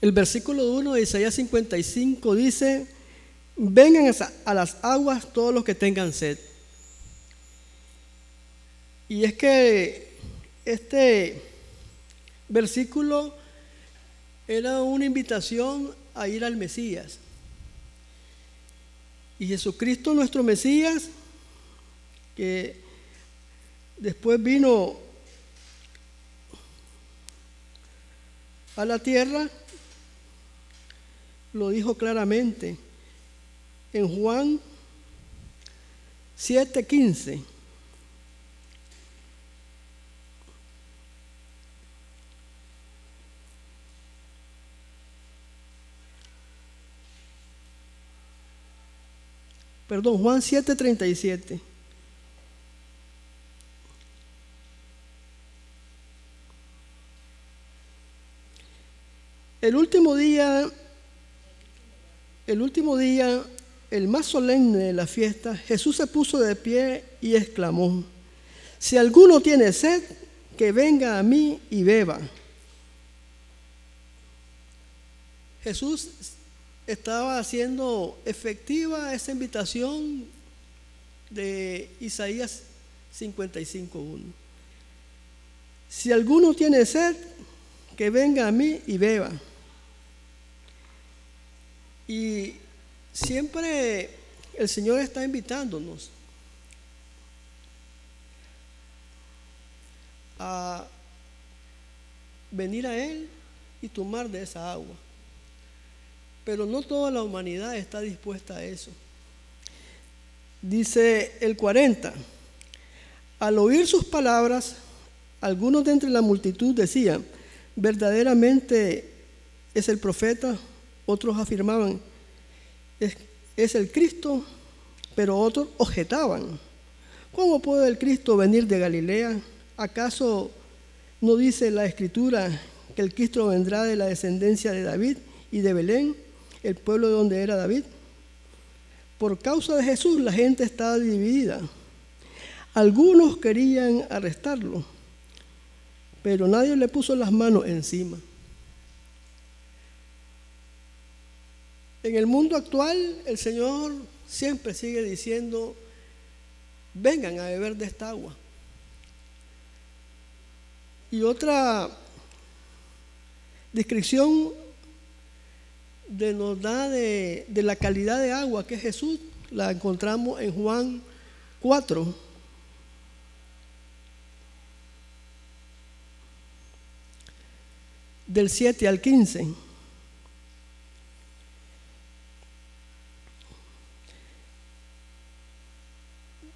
El versículo 1 de Isaías 55 dice, vengan a las aguas todos los que tengan sed. Y es que este versículo era una invitación a ir al Mesías. Y Jesucristo nuestro Mesías, que después vino a la tierra, lo dijo claramente en Juan 7:15. Perdón, Juan 7:37. El último día, el último día, el más solemne de la fiesta, Jesús se puso de pie y exclamó, si alguno tiene sed, que venga a mí y beba. Jesús estaba haciendo efectiva esa invitación de Isaías 55.1. Si alguno tiene sed, que venga a mí y beba. Y siempre el Señor está invitándonos a venir a Él y tomar de esa agua. Pero no toda la humanidad está dispuesta a eso. Dice el 40, al oír sus palabras, algunos de entre la multitud decían, verdaderamente es el profeta, otros afirmaban, es, el Cristo, pero otros objetaban, ¿cómo puede el Cristo venir de Galilea? ¿Acaso no dice la escritura que el Cristo vendrá de la descendencia de David y de Belén? el pueblo de donde era David. Por causa de Jesús la gente estaba dividida. Algunos querían arrestarlo, pero nadie le puso las manos encima. En el mundo actual el Señor siempre sigue diciendo, vengan a beber de esta agua. Y otra descripción de nos da de, la calidad de agua que es Jesús, la encontramos en Juan 4. Del 7 al 15.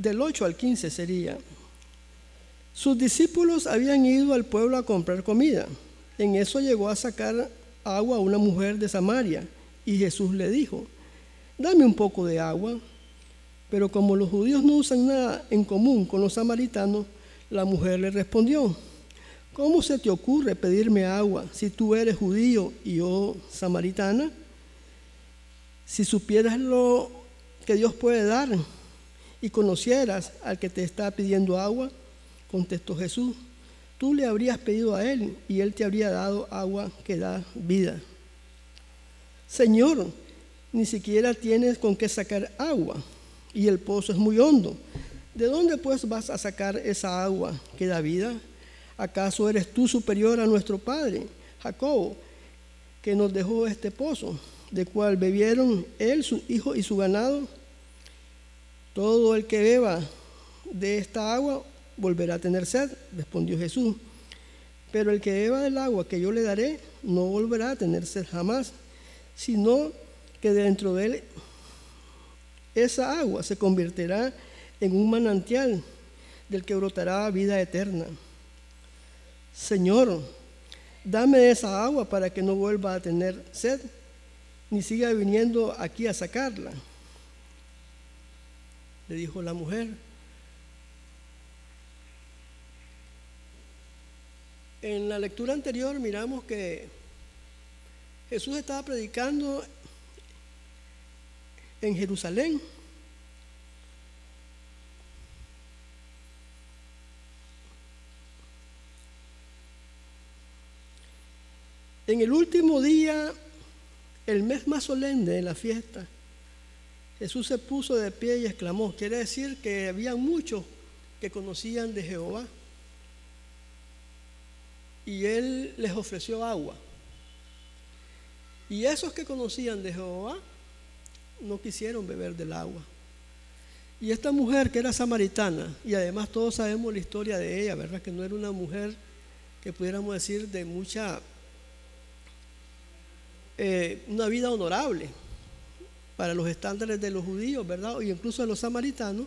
Del 8 al 15 sería. Sus discípulos habían ido al pueblo a comprar comida. En eso llegó a sacar agua una mujer de Samaria y Jesús le dijo, dame un poco de agua. Pero como los judíos no usan nada en común con los samaritanos, la mujer le respondió, ¿cómo se te ocurre pedirme agua si tú eres judío y yo samaritana? Si supieras lo que Dios puede dar y conocieras al que te está pidiendo agua, contestó Jesús, tú le habrías pedido a Él y Él te habría dado agua que da vida. Señor, ni siquiera tienes con qué sacar agua y el pozo es muy hondo. ¿De dónde pues vas a sacar esa agua que da vida? ¿Acaso eres tú superior a nuestro padre, Jacob, que nos dejó este pozo, de cual bebieron él, su hijo y su ganado? Todo el que beba de esta agua volverá a tener sed, respondió Jesús. Pero el que beba del agua que yo le daré no volverá a tener sed jamás, sino que dentro de él esa agua se convertirá en un manantial del que brotará vida eterna. Señor, dame esa agua para que no vuelva a tener sed, ni siga viniendo aquí a sacarla. Le dijo la mujer. En la lectura anterior miramos que Jesús estaba predicando en Jerusalén. En el último día, el mes más solemne de la fiesta, Jesús se puso de pie y exclamó, quiere decir que había muchos que conocían de Jehová. Y él les ofreció agua. Y esos que conocían de Jehová no quisieron beber del agua. Y esta mujer que era samaritana, y además todos sabemos la historia de ella, ¿verdad? Que no era una mujer que pudiéramos decir de mucha, eh, una vida honorable para los estándares de los judíos, ¿verdad? Y incluso de los samaritanos.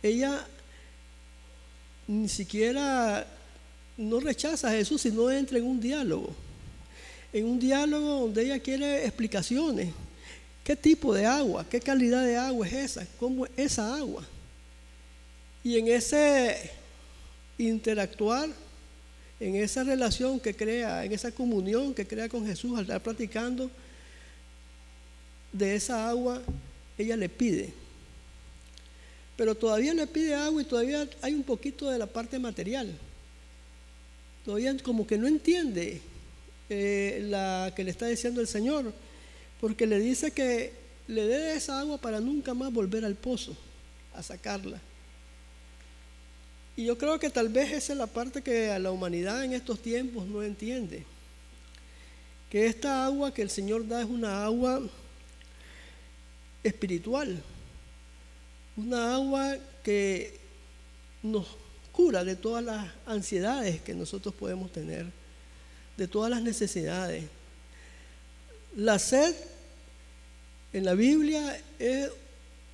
Ella ni siquiera no rechaza a Jesús, sino entra en un diálogo. En un diálogo donde ella quiere explicaciones ¿Qué tipo de agua? ¿Qué calidad de agua es esa? ¿Cómo es esa agua? Y en ese interactuar, en esa relación que crea, en esa comunión que crea con Jesús al estar platicando de esa agua, ella le pide. Pero todavía le pide agua y todavía hay un poquito de la parte material. Todavía como que no entiende eh, la que le está diciendo el Señor porque le dice que le dé esa agua para nunca más volver al pozo a sacarla. Y yo creo que tal vez esa es la parte que a la humanidad en estos tiempos no entiende. Que esta agua que el Señor da es una agua espiritual. Una agua que nos cura de todas las ansiedades que nosotros podemos tener, de todas las necesidades. La sed en la Biblia es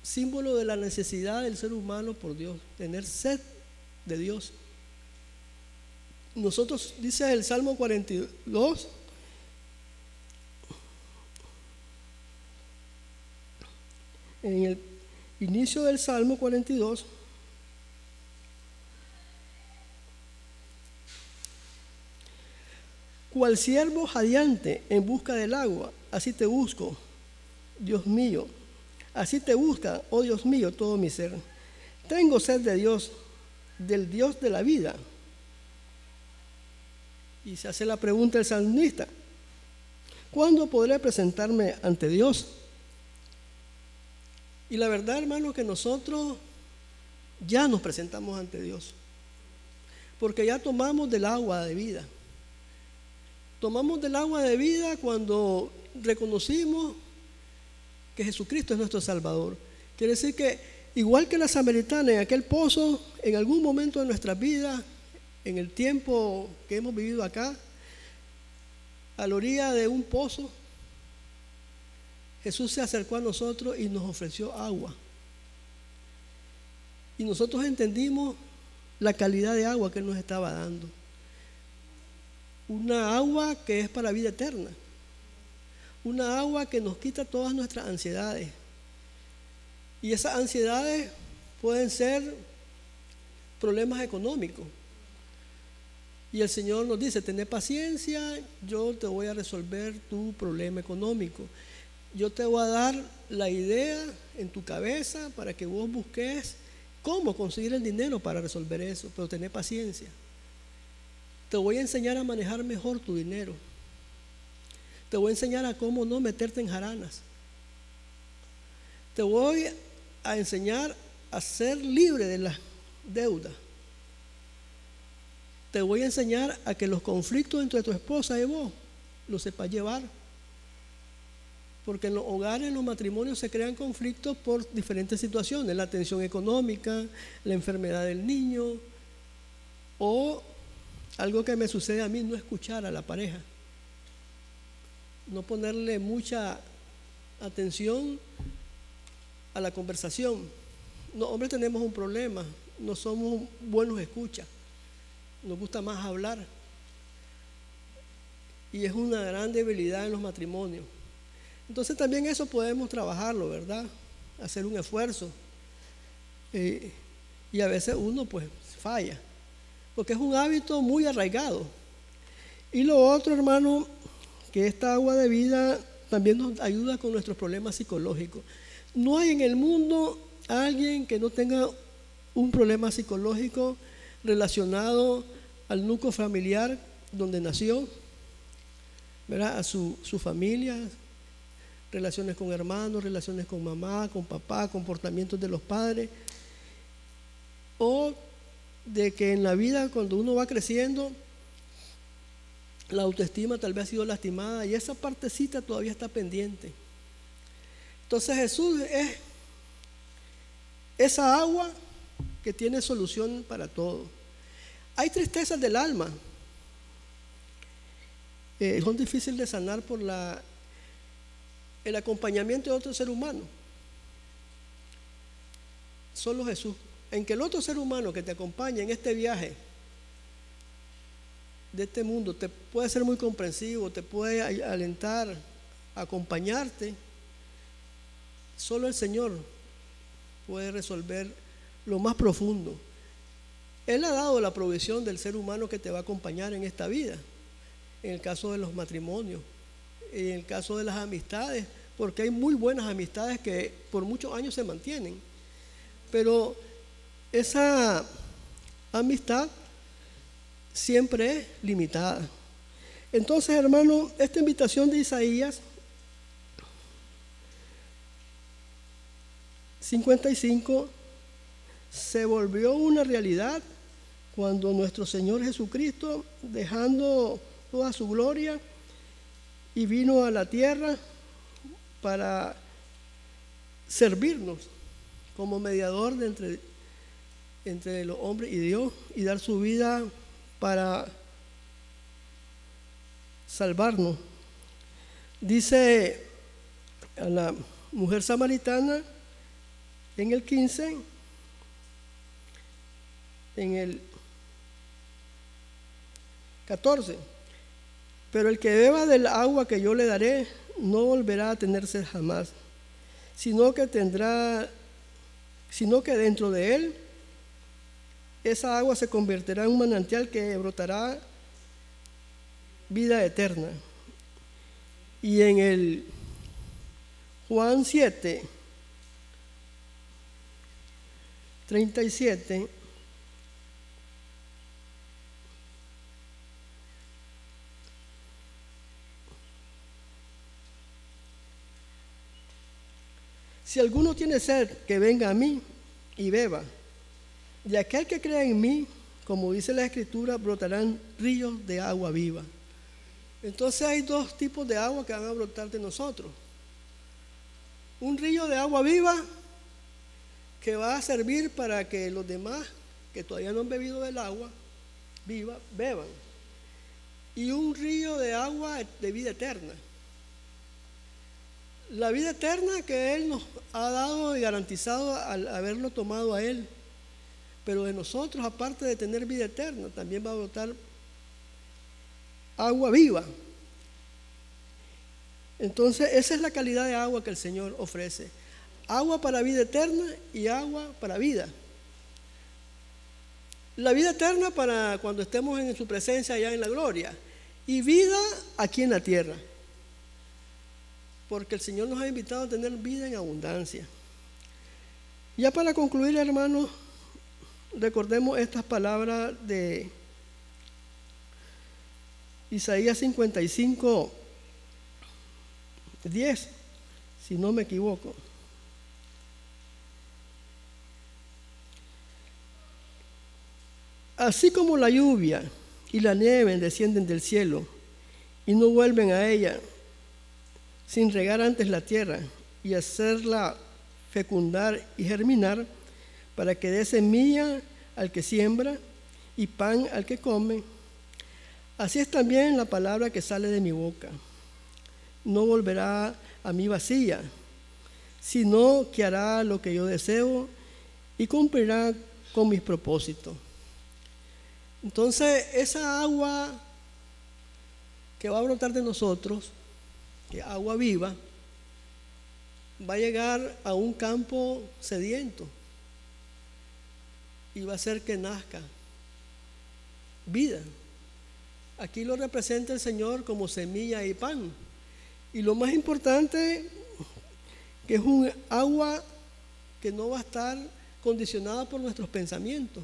símbolo de la necesidad del ser humano por Dios, tener sed de Dios. Nosotros, dice el Salmo 42, en el inicio del Salmo 42, cual siervo jadeante en busca del agua, así te busco Dios mío. Así te busca, oh Dios mío, todo mi ser. Tengo sed de Dios, del Dios de la vida. Y se hace la pregunta el salmista, ¿cuándo podré presentarme ante Dios? Y la verdad, hermano, que nosotros ya nos presentamos ante Dios, porque ya tomamos del agua de vida. Tomamos del agua de vida cuando reconocimos que Jesucristo es nuestro Salvador. Quiere decir que igual que la samaritana en aquel pozo, en algún momento de nuestra vida, en el tiempo que hemos vivido acá, a la orilla de un pozo, Jesús se acercó a nosotros y nos ofreció agua. Y nosotros entendimos la calidad de agua que Él nos estaba dando. Una agua que es para vida eterna una agua que nos quita todas nuestras ansiedades. Y esas ansiedades pueden ser problemas económicos. Y el Señor nos dice, tené paciencia, yo te voy a resolver tu problema económico. Yo te voy a dar la idea en tu cabeza para que vos busques cómo conseguir el dinero para resolver eso, pero tené paciencia. Te voy a enseñar a manejar mejor tu dinero. Te voy a enseñar a cómo no meterte en jaranas. Te voy a enseñar a ser libre de la deuda. Te voy a enseñar a que los conflictos entre tu esposa y vos los sepas llevar. Porque en los hogares, en los matrimonios se crean conflictos por diferentes situaciones, la tensión económica, la enfermedad del niño o algo que me sucede a mí, no escuchar a la pareja no ponerle mucha atención a la conversación. No, hombres tenemos un problema, no somos buenos escuchas, nos gusta más hablar. Y es una gran debilidad en los matrimonios. Entonces también eso podemos trabajarlo, ¿verdad? Hacer un esfuerzo. Eh, y a veces uno pues falla, porque es un hábito muy arraigado. Y lo otro, hermano, que esta agua de vida también nos ayuda con nuestros problemas psicológicos. No hay en el mundo alguien que no tenga un problema psicológico relacionado al núcleo familiar donde nació, ¿verdad? a su, su familia, relaciones con hermanos, relaciones con mamá, con papá, comportamientos de los padres, o de que en la vida cuando uno va creciendo, la autoestima tal vez ha sido lastimada y esa partecita todavía está pendiente. Entonces Jesús es esa agua que tiene solución para todo. Hay tristezas del alma. Eh, son difíciles de sanar por la, el acompañamiento de otro ser humano. Solo Jesús. En que el otro ser humano que te acompaña en este viaje de este mundo te puede ser muy comprensivo, te puede alentar, acompañarte. Solo el Señor puede resolver lo más profundo. Él ha dado la provisión del ser humano que te va a acompañar en esta vida, en el caso de los matrimonios, en el caso de las amistades, porque hay muy buenas amistades que por muchos años se mantienen, pero esa amistad siempre es limitada. Entonces, hermano, esta invitación de Isaías 55 se volvió una realidad cuando nuestro Señor Jesucristo, dejando toda su gloria, y vino a la tierra para servirnos como mediador de entre, entre los hombres y Dios y dar su vida para salvarnos. Dice a la mujer samaritana en el 15, en el 14, pero el que beba del agua que yo le daré no volverá a tenerse jamás, sino que tendrá, sino que dentro de él esa agua se convertirá en un manantial que brotará vida eterna. Y en el Juan 7, 37, Si alguno tiene sed, que venga a mí y beba. De aquel que crea en mí, como dice la escritura, brotarán ríos de agua viva. Entonces hay dos tipos de agua que van a brotar de nosotros. Un río de agua viva que va a servir para que los demás que todavía no han bebido del agua viva beban. Y un río de agua de vida eterna. La vida eterna que Él nos ha dado y garantizado al haberlo tomado a Él pero de nosotros, aparte de tener vida eterna, también va a brotar agua viva. Entonces, esa es la calidad de agua que el Señor ofrece. Agua para vida eterna y agua para vida. La vida eterna para cuando estemos en su presencia allá en la gloria. Y vida aquí en la tierra. Porque el Señor nos ha invitado a tener vida en abundancia. Ya para concluir, hermanos, recordemos estas palabras de Isaías 55, 10, si no me equivoco. Así como la lluvia y la nieve descienden del cielo y no vuelven a ella sin regar antes la tierra y hacerla fecundar y germinar, para que dé semilla al que siembra y pan al que come. Así es también la palabra que sale de mi boca. No volverá a mí vacía, sino que hará lo que yo deseo y cumplirá con mis propósitos. Entonces, esa agua que va a brotar de nosotros, agua viva, va a llegar a un campo sediento y va a hacer que nazca vida. Aquí lo representa el Señor como semilla y pan. Y lo más importante, que es un agua que no va a estar condicionada por nuestros pensamientos,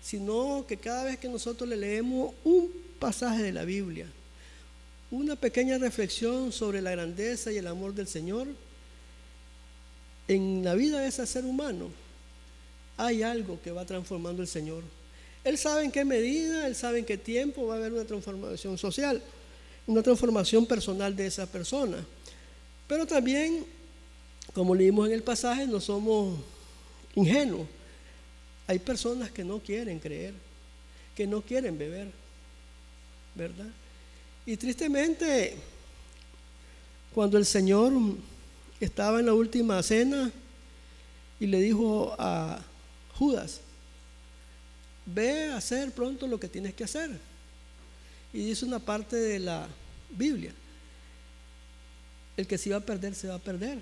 sino que cada vez que nosotros le leemos un pasaje de la Biblia, una pequeña reflexión sobre la grandeza y el amor del Señor, en la vida de ese ser humano hay algo que va transformando el Señor. Él sabe en qué medida, Él sabe en qué tiempo va a haber una transformación social, una transformación personal de esa persona. Pero también, como leímos en el pasaje, no somos ingenuos. Hay personas que no quieren creer, que no quieren beber, ¿verdad? Y tristemente, cuando el Señor estaba en la última cena y le dijo a Judas, ve a hacer pronto lo que tienes que hacer. Y dice una parte de la Biblia, el que se va a perder, se va a perder.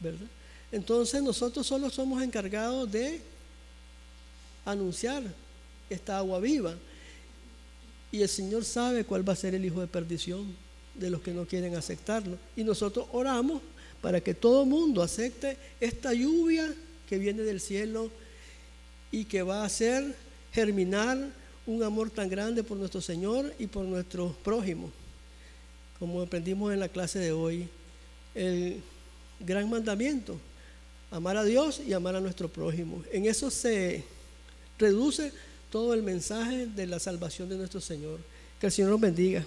¿Verdad? Entonces nosotros solo somos encargados de anunciar esta agua viva. Y el Señor sabe cuál va a ser el hijo de perdición de los que no quieren aceptarlo. Y nosotros oramos para que todo mundo acepte esta lluvia que viene del cielo y que va a hacer germinar un amor tan grande por nuestro Señor y por nuestro prójimo. Como aprendimos en la clase de hoy, el gran mandamiento, amar a Dios y amar a nuestro prójimo. En eso se reduce todo el mensaje de la salvación de nuestro Señor. Que el Señor nos bendiga.